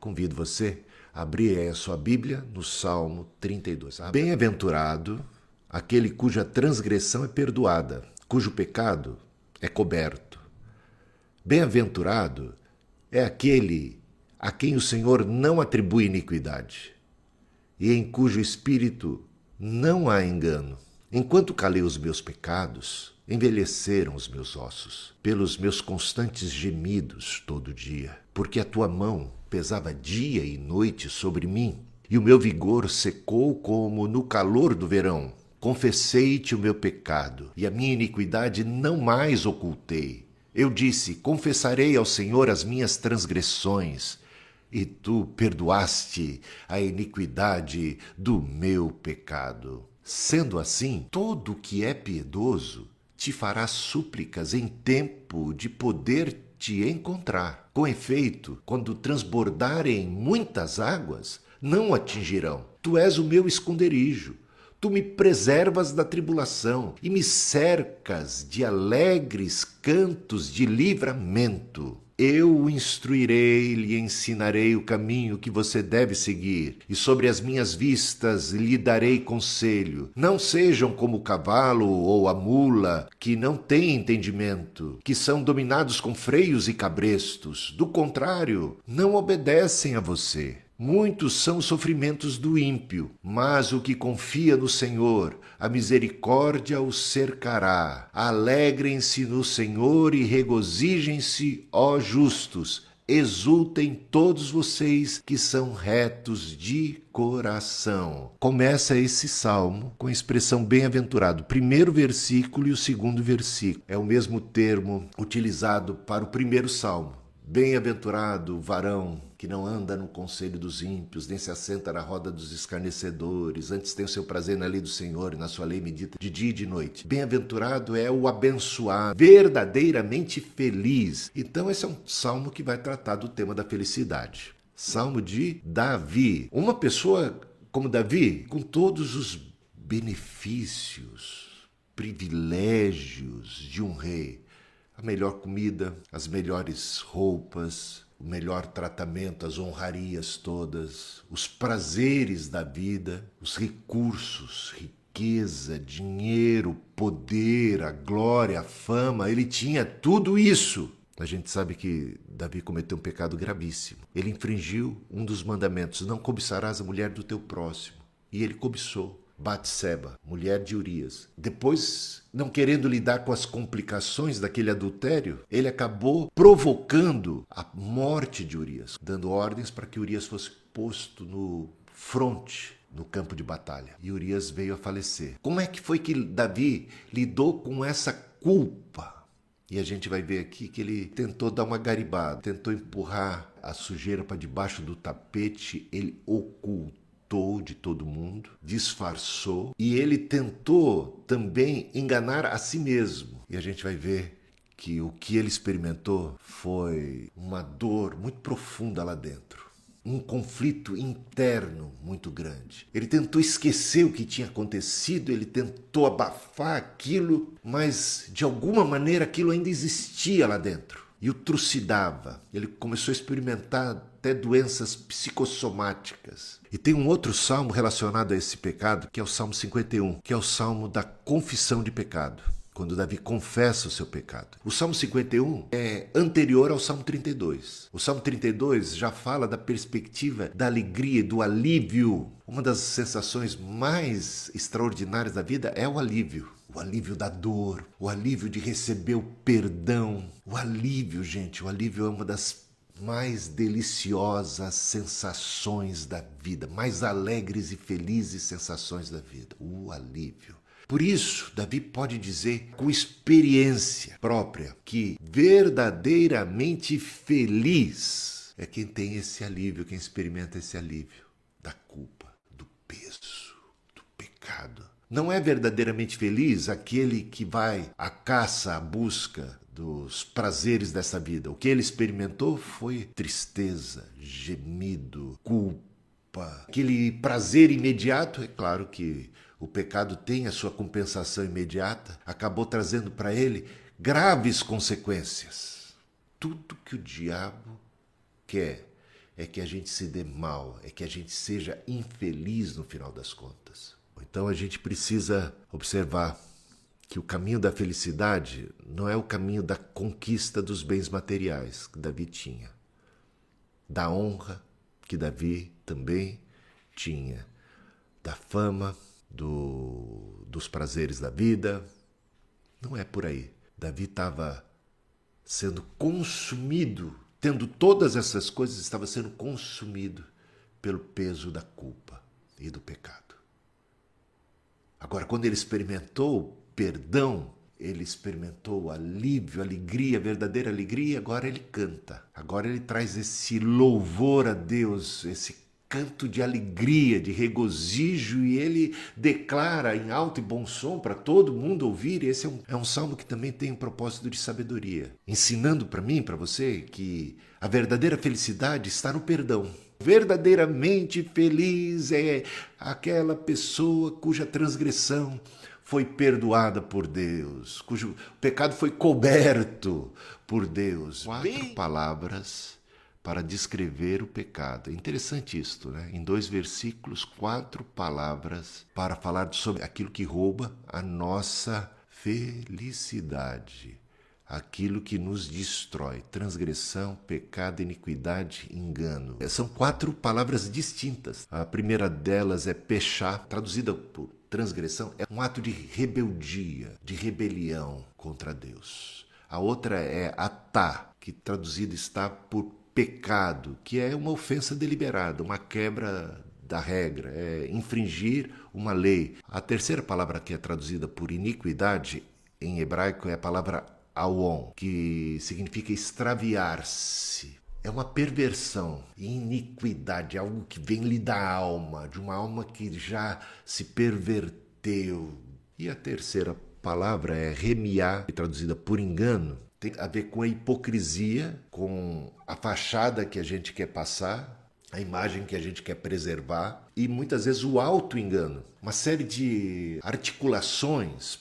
Convido você a abrir aí a sua Bíblia no Salmo 32. Bem-aventurado aquele cuja transgressão é perdoada, cujo pecado é coberto. Bem-aventurado é aquele a quem o Senhor não atribui iniquidade e em cujo espírito não há engano. Enquanto calei os meus pecados, envelheceram os meus ossos, pelos meus constantes gemidos todo dia, porque a tua mão pesava dia e noite sobre mim, e o meu vigor secou como no calor do verão. Confessei-te o meu pecado, e a minha iniquidade não mais ocultei. Eu disse: Confessarei ao Senhor as minhas transgressões, e tu perdoaste a iniquidade do meu pecado. Sendo assim, todo que é piedoso te fará súplicas em tempo de poder te encontrar. Com efeito, quando transbordarem muitas águas, não atingirão. Tu és o meu esconderijo. Tu me preservas da tribulação e me cercas de alegres cantos de livramento. Eu o instruirei, lhe ensinarei o caminho que você deve seguir, e sobre as minhas vistas lhe darei conselho. Não sejam como o cavalo ou a mula, que não têm entendimento, que são dominados com freios e cabrestos. Do contrário, não obedecem a você. Muitos são os sofrimentos do ímpio, mas o que confia no Senhor, a misericórdia o cercará. Alegrem-se no Senhor e regozijem-se, ó justos. Exultem todos vocês que são retos de coração. Começa esse salmo com a expressão bem-aventurado, primeiro versículo e o segundo versículo. É o mesmo termo utilizado para o primeiro salmo. Bem-aventurado varão que não anda no conselho dos ímpios, nem se assenta na roda dos escarnecedores, antes tem o seu prazer na lei do Senhor e na sua lei medita de dia e de noite. Bem-aventurado é o abençoado, verdadeiramente feliz. Então, esse é um salmo que vai tratar do tema da felicidade. Salmo de Davi. Uma pessoa como Davi, com todos os benefícios, privilégios de um rei, a melhor comida, as melhores roupas, o melhor tratamento, as honrarias todas, os prazeres da vida, os recursos, riqueza, dinheiro, poder, a glória, a fama, ele tinha tudo isso. A gente sabe que Davi cometeu um pecado gravíssimo. Ele infringiu um dos mandamentos: não cobiçarás a mulher do teu próximo. E ele cobiçou. Batseba, mulher de Urias. Depois, não querendo lidar com as complicações daquele adultério, ele acabou provocando a morte de Urias, dando ordens para que Urias fosse posto no fronte no campo de batalha. E Urias veio a falecer. Como é que foi que Davi lidou com essa culpa? E a gente vai ver aqui que ele tentou dar uma garibada, tentou empurrar a sujeira para debaixo do tapete, ele ocultou de todo mundo, disfarçou e ele tentou também enganar a si mesmo. E a gente vai ver que o que ele experimentou foi uma dor muito profunda lá dentro. Um conflito interno muito grande. Ele tentou esquecer o que tinha acontecido, ele tentou abafar aquilo, mas de alguma maneira aquilo ainda existia lá dentro e o trucidava. Ele começou a experimentar até doenças psicossomáticas. E tem um outro salmo relacionado a esse pecado, que é o Salmo 51, que é o salmo da confissão de pecado. Quando Davi confessa o seu pecado. O Salmo 51 é anterior ao Salmo 32. O Salmo 32 já fala da perspectiva da alegria, do alívio. Uma das sensações mais extraordinárias da vida é o alívio o alívio da dor, o alívio de receber o perdão. O alívio, gente, o alívio é uma das mais deliciosas sensações da vida, mais alegres e felizes sensações da vida, o alívio. Por isso, Davi pode dizer com experiência própria que verdadeiramente feliz é quem tem esse alívio, quem experimenta esse alívio da culpa, do peso, do pecado não é verdadeiramente feliz aquele que vai à caça, à busca dos prazeres dessa vida. O que ele experimentou foi tristeza, gemido, culpa. Aquele prazer imediato, é claro que o pecado tem a sua compensação imediata, acabou trazendo para ele graves consequências. Tudo que o diabo quer é que a gente se dê mal, é que a gente seja infeliz no final das contas. Então a gente precisa observar que o caminho da felicidade não é o caminho da conquista dos bens materiais que Davi tinha, da honra que Davi também tinha, da fama, do, dos prazeres da vida. Não é por aí. Davi estava sendo consumido, tendo todas essas coisas, estava sendo consumido pelo peso da culpa e do pecado. Agora, quando ele experimentou perdão, ele experimentou alívio, alegria, verdadeira alegria, agora ele canta. Agora ele traz esse louvor a Deus, esse canto de alegria, de regozijo, e ele declara em alto e bom som para todo mundo ouvir. Esse é um, é um salmo que também tem um propósito de sabedoria, ensinando para mim, para você, que a verdadeira felicidade está no perdão. Verdadeiramente feliz é aquela pessoa cuja transgressão foi perdoada por Deus, cujo pecado foi coberto por Deus. Quatro Bem... palavras para descrever o pecado. É interessante isto, né? Em dois versículos, quatro palavras para falar sobre aquilo que rouba a nossa felicidade, aquilo que nos destrói: transgressão, pecado, iniquidade, engano. São quatro palavras distintas. A primeira delas é pechar, traduzida por transgressão é um ato de rebeldia, de rebelião contra Deus. A outra é atá, que traduzido está por pecado, que é uma ofensa deliberada, uma quebra da regra, é infringir uma lei. A terceira palavra que é traduzida por iniquidade em hebraico é a palavra awon, que significa extraviar-se, é uma perversão, iniquidade, algo que vem lhe da alma, de uma alma que já se perverteu. E a terceira palavra é remiar, traduzida por engano, tem a ver com a hipocrisia, com a fachada que a gente quer passar, a imagem que a gente quer preservar e muitas vezes o auto-engano. Uma série de articulações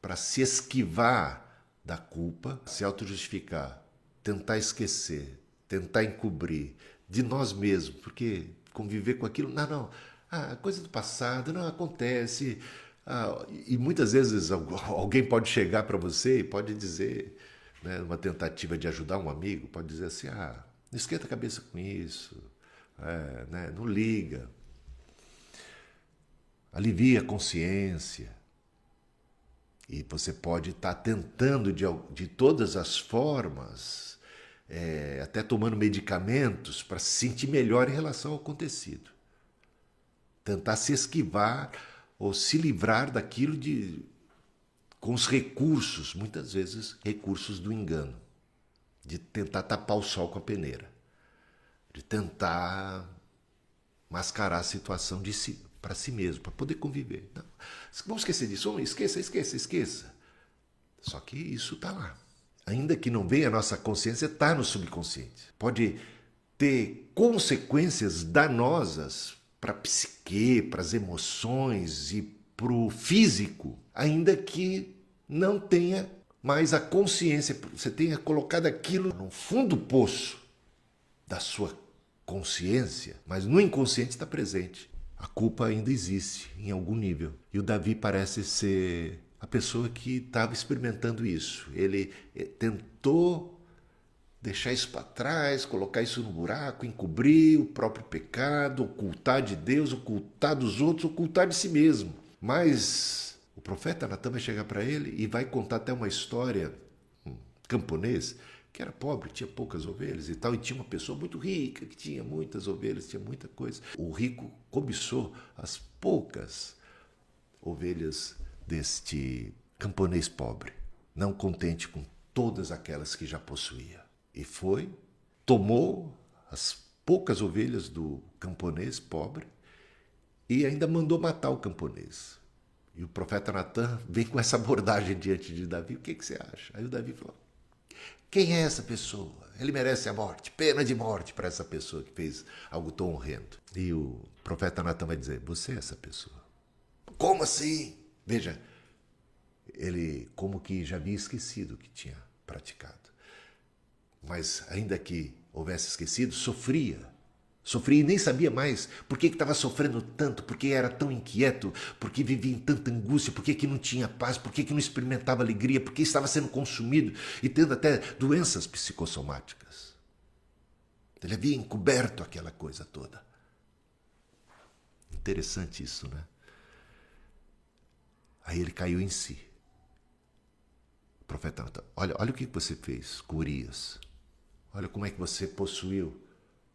para se esquivar da culpa, se auto-justificar, tentar esquecer, tentar encobrir de nós mesmos, porque conviver com aquilo, não, não, ah, coisa do passado, não acontece. Ah, e muitas vezes alguém pode chegar para você e pode dizer, né, uma tentativa de ajudar um amigo, pode dizer assim: ah, não esquenta a cabeça com isso, é, né, não liga, alivia a consciência. E você pode estar tá tentando de, de todas as formas é, até tomando medicamentos para se sentir melhor em relação ao acontecido. Tentar se esquivar ou se livrar daquilo de com os recursos, muitas vezes recursos do engano, de tentar tapar o sol com a peneira, de tentar mascarar a situação de si para si mesmo, para poder conviver. Não. Vamos esquecer disso, esqueça, esqueça, esqueça. Só que isso está lá ainda que não venha a nossa consciência, está no subconsciente. Pode ter consequências danosas para a psique, para as emoções e para o físico, ainda que não tenha mais a consciência, você tenha colocado aquilo no fundo do poço da sua consciência, mas no inconsciente está presente. A culpa ainda existe em algum nível. E o Davi parece ser a pessoa que estava experimentando isso. Ele eh, tentou deixar isso para trás, colocar isso no buraco, encobrir o próprio pecado, ocultar de Deus, ocultar dos outros, ocultar de si mesmo. Mas o profeta Natan vai chegar para ele e vai contar até uma história um camponês que era pobre, tinha poucas ovelhas e tal, e tinha uma pessoa muito rica que tinha muitas ovelhas, tinha muita coisa. O rico cobiçou as poucas ovelhas deste camponês pobre, não contente com todas aquelas que já possuía. E foi, tomou as poucas ovelhas do camponês pobre e ainda mandou matar o camponês. E o profeta Natan vem com essa abordagem diante de Davi: o que, que você acha? Aí o Davi falou: quem é essa pessoa? Ele merece a morte, pena de morte para essa pessoa que fez algo tão horrendo. E o profeta Natan vai dizer: Você é essa pessoa. Como assim? Veja, ele como que já havia esquecido o que tinha praticado. Mas ainda que houvesse esquecido, sofria Sofria e nem sabia mais por que estava sofrendo tanto, por que era tão inquieto, por que vivia em tanta angústia, por que, que não tinha paz, por que, que não experimentava alegria, por que estava sendo consumido e tendo até doenças psicossomáticas. Ele havia encoberto aquela coisa toda. Interessante isso, né? Aí ele caiu em si. O profeta Natan, olha, olha o que você fez com Urias. Olha como é que você possuiu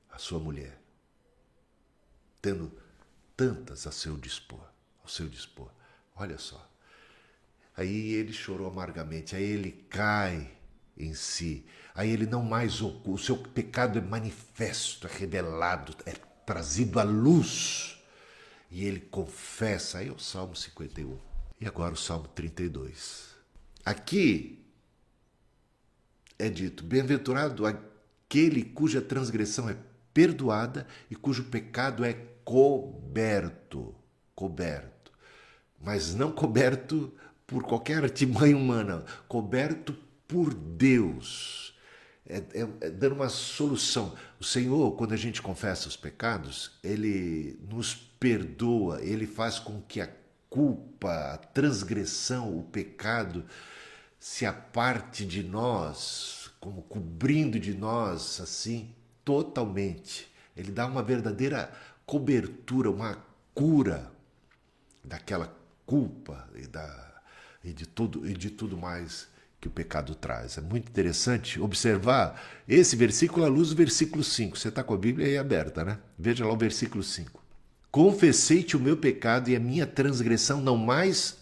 a sua mulher, tendo tantas a seu dispor, ao seu dispor. Olha só. Aí ele chorou amargamente, aí ele cai em si, aí ele não mais o seu pecado é manifesto, é revelado, é trazido à luz. E ele confessa, aí é o Salmo 51. E agora o Salmo 32. Aqui é dito: Bem-aventurado aquele cuja transgressão é perdoada e cujo pecado é coberto. Coberto. Mas não coberto por qualquer artimanha humana, coberto por Deus. É, é, é, dando uma solução. O Senhor, quando a gente confessa os pecados, Ele nos perdoa, Ele faz com que a culpa, a transgressão, o pecado se aparte de nós, como cobrindo de nós, assim, totalmente. Ele dá uma verdadeira cobertura, uma cura daquela culpa e, da, e, de, tudo, e de tudo mais que o pecado traz. É muito interessante observar esse versículo à luz do versículo 5. Você está com a Bíblia aí aberta, né? Veja lá o versículo 5. Confessei-te o meu pecado e a minha transgressão não mais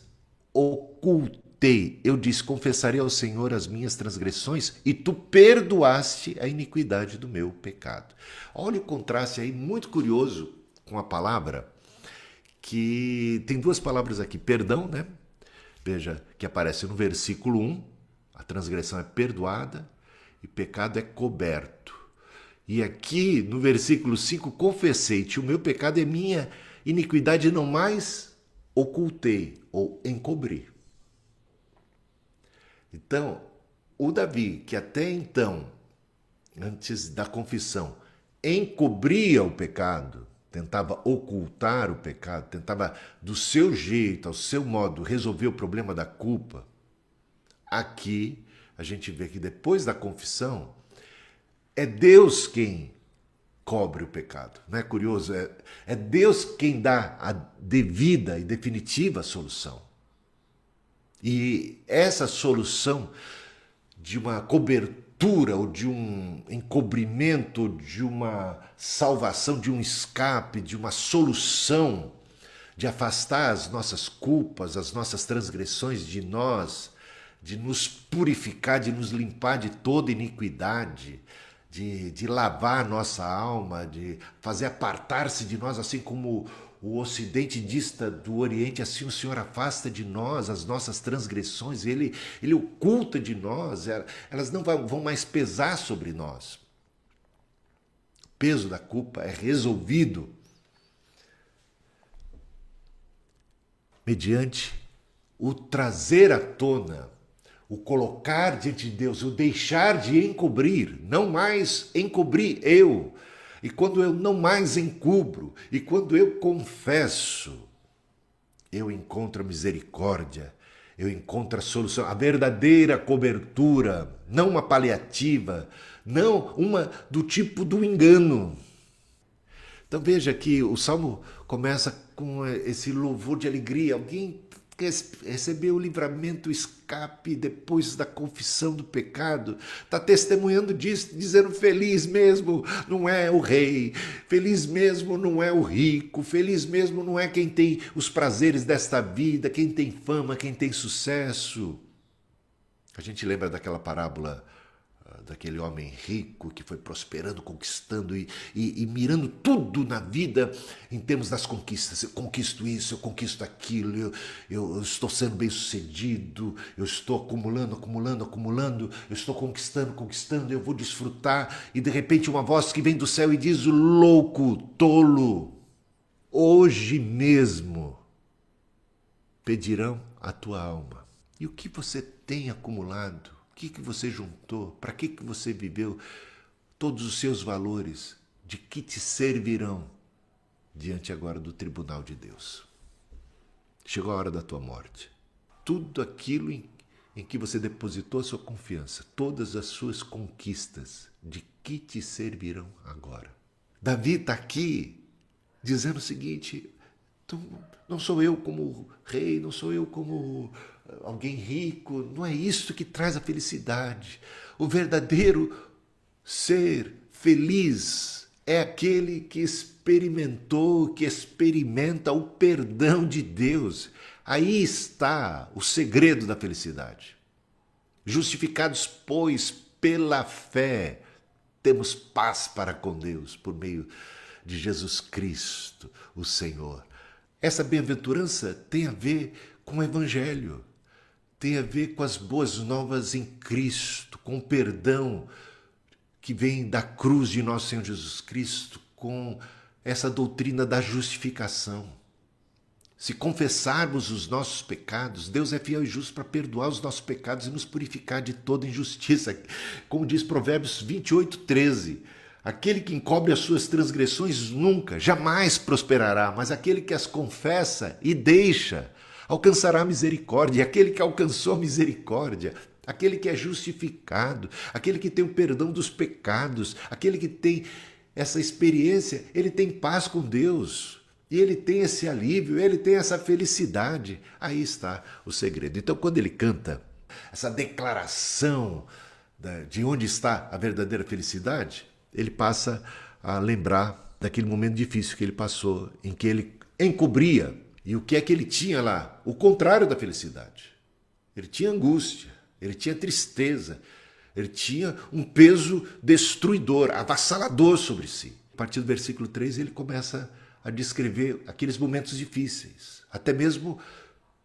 oculta tentei, eu disse: confessarei ao Senhor as minhas transgressões e tu perdoaste a iniquidade do meu pecado. Olha o contraste aí, muito curioso com a palavra, que tem duas palavras aqui: perdão, né? Veja, que aparece no versículo 1, a transgressão é perdoada e pecado é coberto. E aqui no versículo 5, confessei-te o meu pecado é minha iniquidade não mais ocultei ou encobri. Então, o Davi, que até então, antes da confissão, encobria o pecado, tentava ocultar o pecado, tentava do seu jeito, ao seu modo, resolver o problema da culpa. Aqui a gente vê que depois da confissão é Deus quem cobre o pecado. Não é curioso? É, é Deus quem dá a devida e definitiva solução. E essa solução de uma cobertura ou de um encobrimento, de uma salvação, de um escape, de uma solução, de afastar as nossas culpas, as nossas transgressões de nós, de nos purificar, de nos limpar de toda iniquidade, de, de lavar nossa alma, de fazer apartar-se de nós, assim como o Ocidente dista do Oriente, assim o Senhor afasta de nós as nossas transgressões, Ele, ele oculta de nós, elas não vão mais pesar sobre nós. O peso da culpa é resolvido mediante o trazer à tona, o colocar diante de Deus, o deixar de encobrir, não mais encobrir eu, e quando eu não mais encubro, e quando eu confesso, eu encontro a misericórdia, eu encontro a solução, a verdadeira cobertura, não uma paliativa, não uma do tipo do engano. Então veja que o salmo começa com esse louvor de alegria. Alguém recebeu o livramento, o escape depois da confissão do pecado, está testemunhando disso, dizendo feliz mesmo não é o rei, feliz mesmo não é o rico, feliz mesmo não é quem tem os prazeres desta vida, quem tem fama, quem tem sucesso. A gente lembra daquela parábola daquele homem rico que foi prosperando, conquistando e, e, e, mirando tudo na vida em termos das conquistas. Eu conquisto isso, eu conquisto aquilo, eu, eu, eu estou sendo bem sucedido, eu estou acumulando, acumulando, acumulando, eu estou conquistando, conquistando, eu vou desfrutar. E de repente uma voz que vem do céu e diz: louco, tolo, hoje mesmo pedirão a tua alma. E o que você tem acumulado? O que, que você juntou? Para que, que você viveu todos os seus valores de que te servirão diante agora do tribunal de Deus. Chegou a hora da tua morte. Tudo aquilo em, em que você depositou a sua confiança, todas as suas conquistas, de que te servirão agora? Davi está aqui dizendo o seguinte: não sou eu como rei, não sou eu como alguém rico, não é isso que traz a felicidade. O verdadeiro ser feliz é aquele que experimentou, que experimenta o perdão de Deus. Aí está o segredo da felicidade. Justificados, pois, pela fé, temos paz para com Deus por meio de Jesus Cristo, o Senhor. Essa bem-aventurança tem a ver com o Evangelho, tem a ver com as boas novas em Cristo, com o perdão que vem da cruz de nosso Senhor Jesus Cristo, com essa doutrina da justificação. Se confessarmos os nossos pecados, Deus é fiel e justo para perdoar os nossos pecados e nos purificar de toda injustiça. Como diz Provérbios 28, 13. Aquele que encobre as suas transgressões nunca, jamais prosperará, mas aquele que as confessa e deixa alcançará misericórdia. Aquele que alcançou misericórdia, aquele que é justificado, aquele que tem o perdão dos pecados, aquele que tem essa experiência, ele tem paz com Deus. E ele tem esse alívio, ele tem essa felicidade. Aí está o segredo. Então, quando ele canta essa declaração de onde está a verdadeira felicidade, ele passa a lembrar daquele momento difícil que ele passou, em que ele encobria. E o que é que ele tinha lá? O contrário da felicidade. Ele tinha angústia, ele tinha tristeza, ele tinha um peso destruidor, avassalador sobre si. A partir do versículo 3, ele começa a descrever aqueles momentos difíceis, até mesmo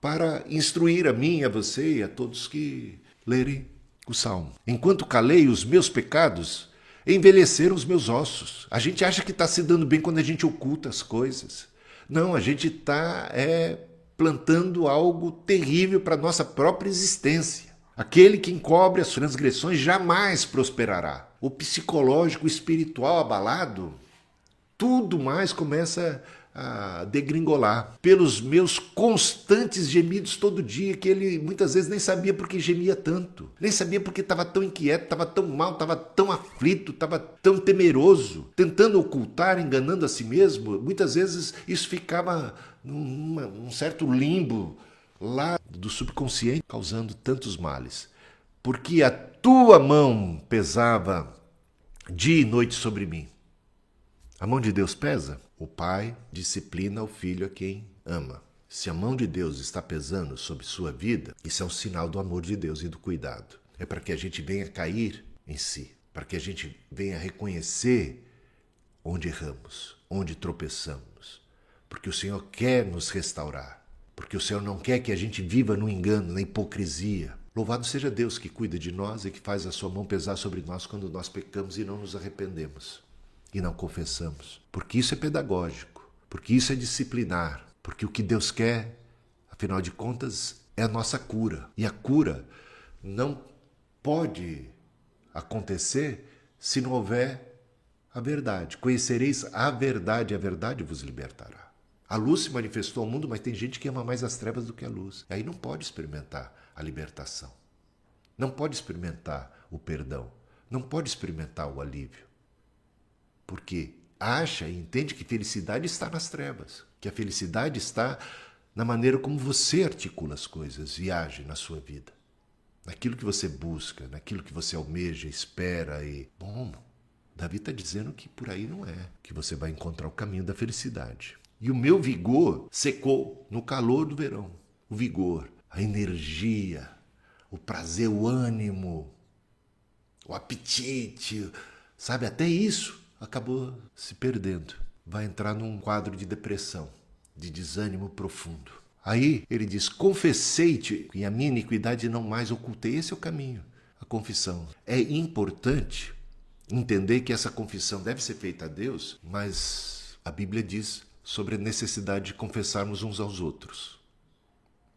para instruir a mim, a você e a todos que lerem o salmo. Enquanto calei os meus pecados, envelheceram os meus ossos. A gente acha que está se dando bem quando a gente oculta as coisas. Não, a gente está é, plantando algo terrível para a nossa própria existência. Aquele que encobre as transgressões jamais prosperará. O psicológico, espiritual abalado, tudo mais começa a degringolar pelos meus constantes gemidos todo dia, que ele muitas vezes nem sabia por que gemia tanto, nem sabia porque estava tão inquieto, estava tão mal, estava tão aflito, estava tão temeroso, tentando ocultar, enganando a si mesmo. Muitas vezes isso ficava num certo limbo lá do subconsciente, causando tantos males. Porque a tua mão pesava dia e noite sobre mim. A mão de Deus pesa? O pai disciplina o filho a quem ama. Se a mão de Deus está pesando sobre sua vida, isso é um sinal do amor de Deus e do cuidado. É para que a gente venha cair em si, para que a gente venha reconhecer onde erramos, onde tropeçamos, porque o Senhor quer nos restaurar porque o Senhor não quer que a gente viva no engano, na hipocrisia. Louvado seja Deus que cuida de nós e que faz a sua mão pesar sobre nós quando nós pecamos e não nos arrependemos e não confessamos. Porque isso é pedagógico, porque isso é disciplinar, porque o que Deus quer, afinal de contas, é a nossa cura. E a cura não pode acontecer se não houver a verdade. Conhecereis a verdade, a verdade vos libertará. A luz se manifestou ao mundo, mas tem gente que ama mais as trevas do que a luz. E aí não pode experimentar a libertação. Não pode experimentar o perdão. Não pode experimentar o alívio. Porque acha e entende que felicidade está nas trevas, que a felicidade está na maneira como você articula as coisas e age na sua vida. Naquilo que você busca, naquilo que você almeja, espera e. Bom, Davi está dizendo que por aí não é que você vai encontrar o caminho da felicidade. E o meu vigor secou no calor do verão. O vigor, a energia, o prazer, o ânimo, o apetite, sabe? Até isso acabou se perdendo. Vai entrar num quadro de depressão, de desânimo profundo. Aí ele diz: Confessei-te e a minha iniquidade não mais ocultei. Esse é o caminho, a confissão. É importante entender que essa confissão deve ser feita a Deus, mas a Bíblia diz sobre a necessidade de confessarmos uns aos outros.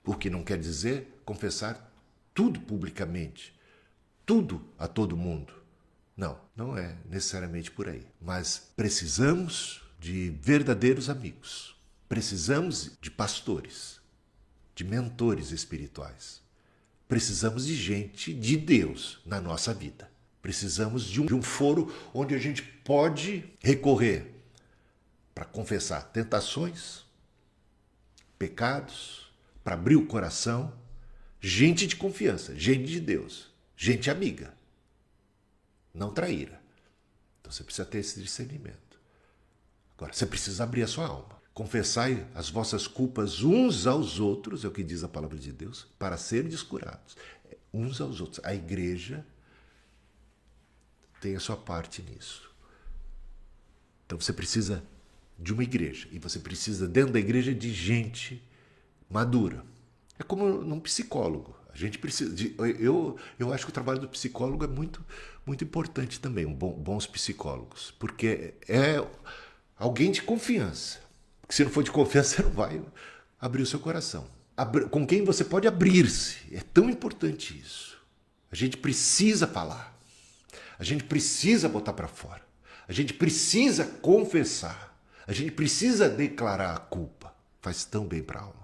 O que não quer dizer confessar tudo publicamente, tudo a todo mundo. Não, não é necessariamente por aí. Mas precisamos de verdadeiros amigos. Precisamos de pastores, de mentores espirituais. Precisamos de gente de Deus na nossa vida. Precisamos de um, de um foro onde a gente pode recorrer para confessar tentações, pecados, para abrir o coração. Gente de confiança, gente de Deus, gente amiga. Não traíra. Então você precisa ter esse discernimento. Agora, você precisa abrir a sua alma. Confessai as vossas culpas uns aos outros, é o que diz a palavra de Deus, para serem descurados. Uns aos outros. A igreja tem a sua parte nisso. Então você precisa de uma igreja e você precisa dentro da igreja de gente madura. É como num psicólogo. A gente precisa de, eu eu acho que o trabalho do psicólogo é muito muito importante também, um bom, bons psicólogos, porque é alguém de confiança. Porque se não for de confiança, você não vai abrir o seu coração. com quem você pode abrir-se. É tão importante isso. A gente precisa falar. A gente precisa botar para fora. A gente precisa confessar. A gente precisa declarar a culpa. Faz tão bem para a alma.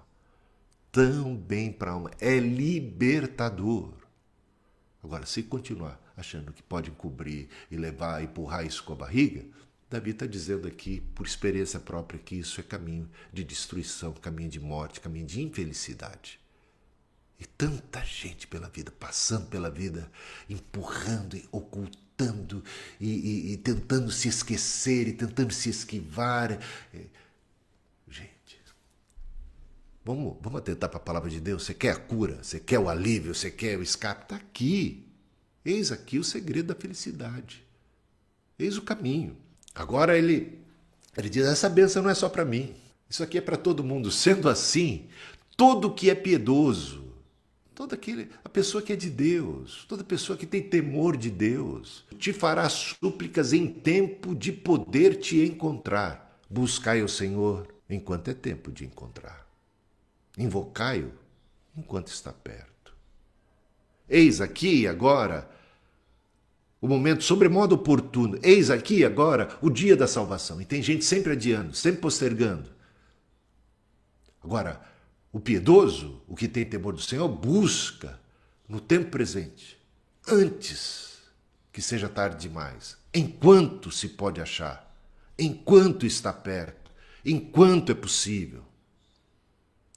Tão bem para a alma. É libertador. Agora, se continuar achando que pode encobrir e levar, empurrar isso com a barriga, Davi está dizendo aqui, por experiência própria, que isso é caminho de destruição, caminho de morte, caminho de infelicidade. E tanta gente pela vida, passando pela vida, empurrando e ocultando e, e, e tentando se esquecer e tentando se esquivar. É, vamos, vamos atentar para a palavra de Deus. Você quer a cura? Você quer o alívio? Você quer o escape? Está aqui. Eis aqui o segredo da felicidade. Eis o caminho. Agora ele, ele diz: essa benção não é só para mim. Isso aqui é para todo mundo. Sendo assim, todo que é piedoso, Toda aquele, a pessoa que é de Deus, toda pessoa que tem temor de Deus, te fará súplicas em tempo de poder te encontrar. Buscai o Senhor enquanto é tempo de encontrar. Invocai-o enquanto está perto. Eis aqui e agora o momento sobremodo oportuno. Eis aqui e agora o dia da salvação. E tem gente sempre adiando, sempre postergando. Agora, o piedoso, o que tem temor do Senhor, busca no tempo presente, antes que seja tarde demais, enquanto se pode achar, enquanto está perto, enquanto é possível.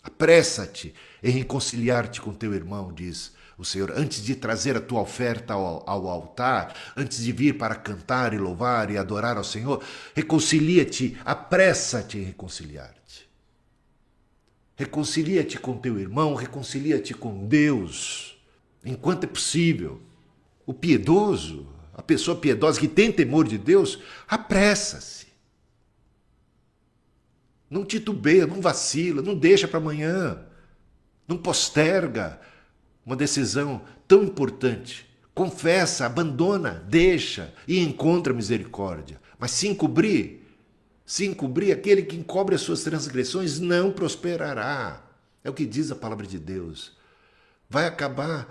Apressa-te em reconciliar-te com teu irmão, diz o Senhor, antes de trazer a tua oferta ao, ao, altar, antes de vir para cantar e louvar e adorar ao Senhor, reconcilia-te, apressa-te em reconciliar. Reconcilia-te com teu irmão, reconcilia-te com Deus, enquanto é possível. O piedoso, a pessoa piedosa que tem temor de Deus, apressa-se. Não titubeia, não vacila, não deixa para amanhã. Não posterga uma decisão tão importante. Confessa, abandona, deixa e encontra misericórdia. Mas se encobrir, se encobrir, aquele que encobre as suas transgressões não prosperará. É o que diz a palavra de Deus. Vai acabar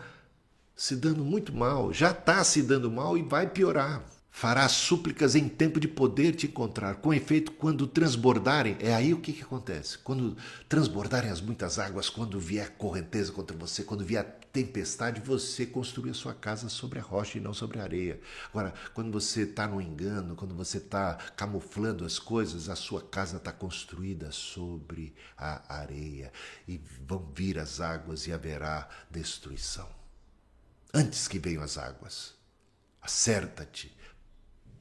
se dando muito mal, já está se dando mal e vai piorar. Fará súplicas em tempo de poder te encontrar. Com efeito, quando transbordarem, é aí o que, que acontece. Quando transbordarem as muitas águas, quando vier correnteza contra você, quando vier tempestade, você construir a sua casa sobre a rocha e não sobre a areia. Agora, quando você está no engano, quando você está camuflando as coisas, a sua casa está construída sobre a areia e vão vir as águas e haverá destruição. Antes que venham as águas, acerta-te,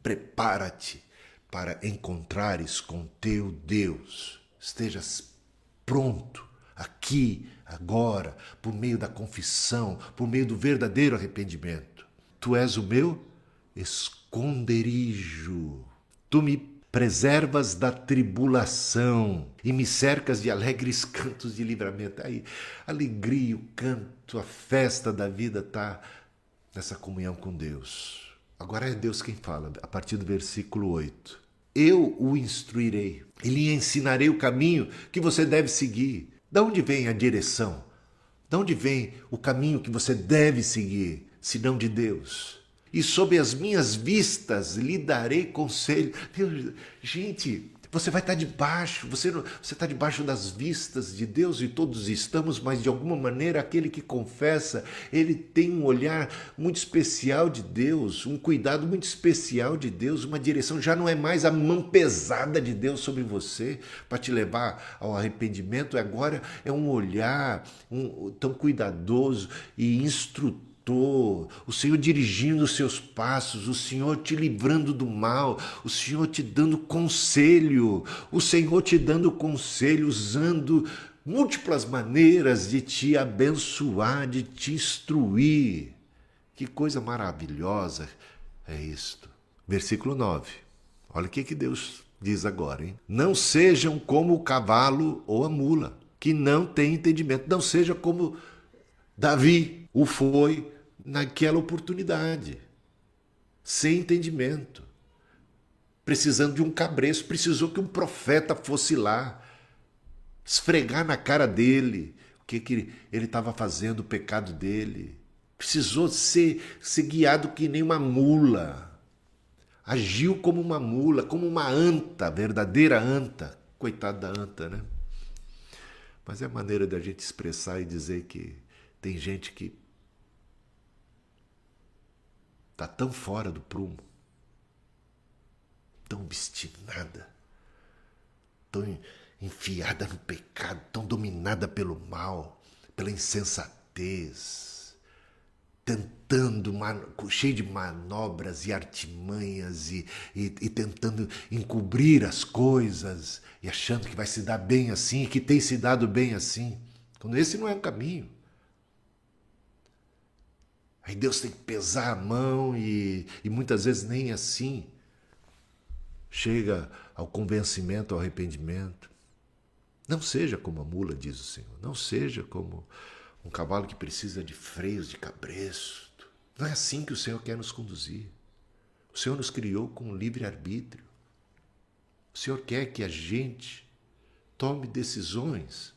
prepara-te para encontrares com teu Deus. Estejas pronto aqui, agora, por meio da confissão, por meio do verdadeiro arrependimento. Tu és o meu esconderijo. Tu me preservas da tribulação e me cercas de alegres cantos de livramento. Aí, alegria, o canto, a festa da vida está nessa comunhão com Deus. Agora é Deus quem fala, a partir do versículo 8. Eu o instruirei e lhe ensinarei o caminho que você deve seguir. Da onde vem a direção? Da onde vem o caminho que você deve seguir, se não de Deus? e sob as minhas vistas lhe darei conselho. Meu, gente, você vai estar debaixo, você você está debaixo das vistas de Deus e todos estamos, mas de alguma maneira aquele que confessa, ele tem um olhar muito especial de Deus, um cuidado muito especial de Deus, uma direção. Já não é mais a mão pesada de Deus sobre você para te levar ao arrependimento, agora é um olhar um, tão cuidadoso e o Senhor dirigindo os seus passos, o Senhor te livrando do mal, o Senhor te dando conselho, o Senhor te dando conselho, usando múltiplas maneiras de te abençoar, de te instruir. Que coisa maravilhosa é isto. Versículo 9. Olha o que, que Deus diz agora, hein? Não sejam como o cavalo ou a mula, que não tem entendimento. Não seja como Davi o foi naquela oportunidade, sem entendimento, precisando de um cabreço, precisou que um profeta fosse lá, esfregar na cara dele o que, que ele estava fazendo, o pecado dele. Precisou ser, ser guiado que nem uma mula. Agiu como uma mula, como uma anta, verdadeira anta. Coitado da anta, né? Mas é a maneira da gente expressar e dizer que tem gente que está tão fora do prumo, tão obstinada, tão enfiada no pecado, tão dominada pelo mal, pela insensatez, tentando, cheio de manobras e artimanhas e, e, e tentando encobrir as coisas e achando que vai se dar bem assim e que tem se dado bem assim, quando esse não é o caminho. Aí Deus tem que pesar a mão e, e muitas vezes nem assim chega ao convencimento, ao arrependimento. Não seja como a mula, diz o Senhor. Não seja como um cavalo que precisa de freios de cabresto. Não é assim que o Senhor quer nos conduzir. O Senhor nos criou com livre-arbítrio. O Senhor quer que a gente tome decisões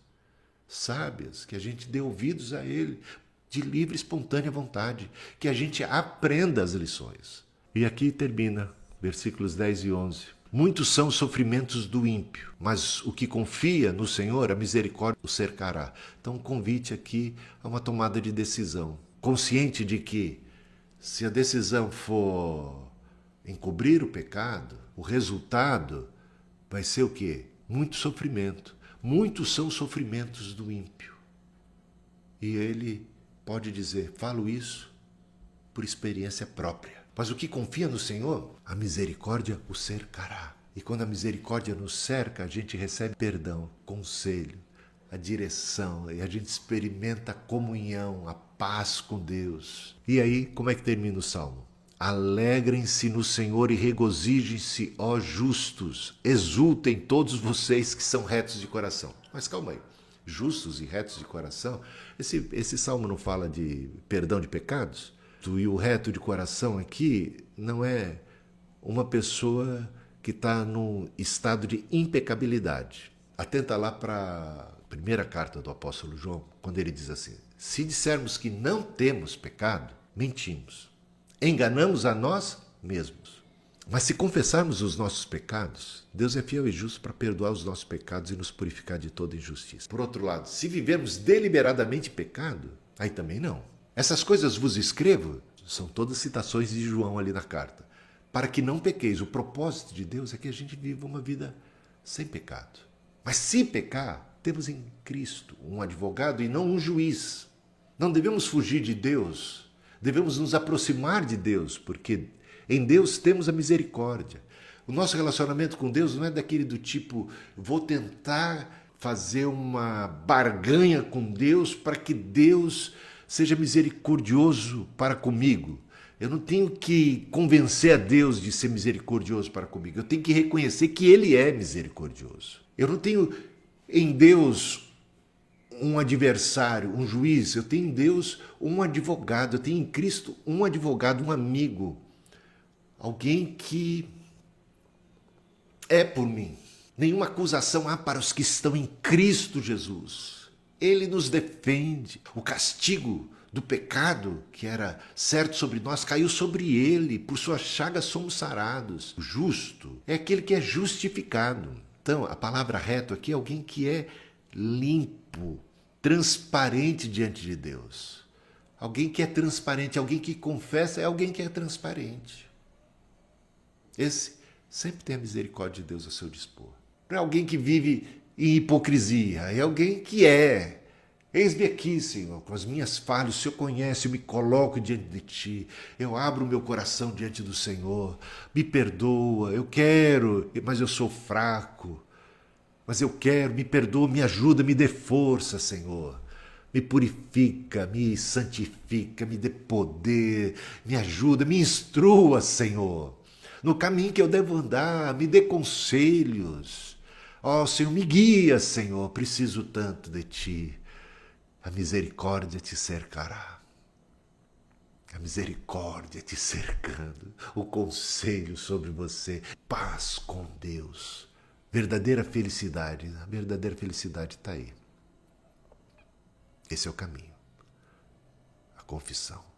sábias, que a gente dê ouvidos a Ele, de livre, espontânea vontade, que a gente aprenda as lições. E aqui termina, versículos 10 e 11. Muitos são os sofrimentos do ímpio, mas o que confia no Senhor, a misericórdia o cercará. Então, um convite aqui a uma tomada de decisão, consciente de que, se a decisão for encobrir o pecado, o resultado vai ser o quê? Muito sofrimento. Muitos são os sofrimentos do ímpio. E ele pode dizer: falo isso por experiência própria. Mas o que confia no Senhor, a misericórdia o cercará. E quando a misericórdia nos cerca, a gente recebe perdão, conselho, a direção, e a gente experimenta a comunhão, a paz com Deus. E aí, como é que termina o salmo? Alegrem-se no Senhor e regozijem-se, ó justos. Exultem todos vocês que são retos de coração. Mas calma aí justos e retos de coração. Esse, esse salmo não fala de perdão de pecados? E o reto de coração aqui não é uma pessoa que está num estado de impecabilidade. Atenta lá para a primeira carta do apóstolo João, quando ele diz assim: Se dissermos que não temos pecado, mentimos, enganamos a nós mesmos mas se confessarmos os nossos pecados, Deus é fiel e justo para perdoar os nossos pecados e nos purificar de toda injustiça. Por outro lado, se vivermos deliberadamente pecado, aí também não. Essas coisas vos escrevo, são todas citações de João ali na carta, para que não pequeis. O propósito de Deus é que a gente viva uma vida sem pecado. Mas se pecar, temos em Cristo um advogado e não um juiz. Não devemos fugir de Deus, devemos nos aproximar de Deus, porque em Deus temos a misericórdia. O nosso relacionamento com Deus não é daquele do tipo, vou tentar fazer uma barganha com Deus para que Deus seja misericordioso para comigo. Eu não tenho que convencer a Deus de ser misericordioso para comigo. Eu tenho que reconhecer que Ele é misericordioso. Eu não tenho em Deus um adversário, um juiz. Eu tenho em Deus um advogado. Eu tenho em Cristo um advogado, um amigo alguém que é por mim. Nenhuma acusação há para os que estão em Cristo Jesus. Ele nos defende. O castigo do pecado que era certo sobre nós caiu sobre ele, por sua chaga somos sarados. O justo é aquele que é justificado. Então, a palavra reto aqui é alguém que é limpo, transparente diante de Deus. Alguém que é transparente, alguém que confessa é alguém que é transparente. Esse sempre tem a misericórdia de Deus a seu dispor. Não é alguém que vive em hipocrisia, é alguém que é Eis-me aqui, Senhor, com as minhas falhas, o Senhor conhece, eu me coloco diante de Ti, eu abro o meu coração diante do Senhor, me perdoa, eu quero, mas eu sou fraco, mas eu quero, me perdoa, me ajuda, me dê força, Senhor. Me purifica, me santifica, me dê poder, me ajuda, me instrua, Senhor, no caminho que eu devo andar, me dê conselhos. Ó oh, Senhor, me guia, Senhor, preciso tanto de Ti a misericórdia te cercará. A misericórdia te cercando, o conselho sobre você, paz com Deus, verdadeira felicidade. A verdadeira felicidade está aí. Esse é o caminho, a confissão.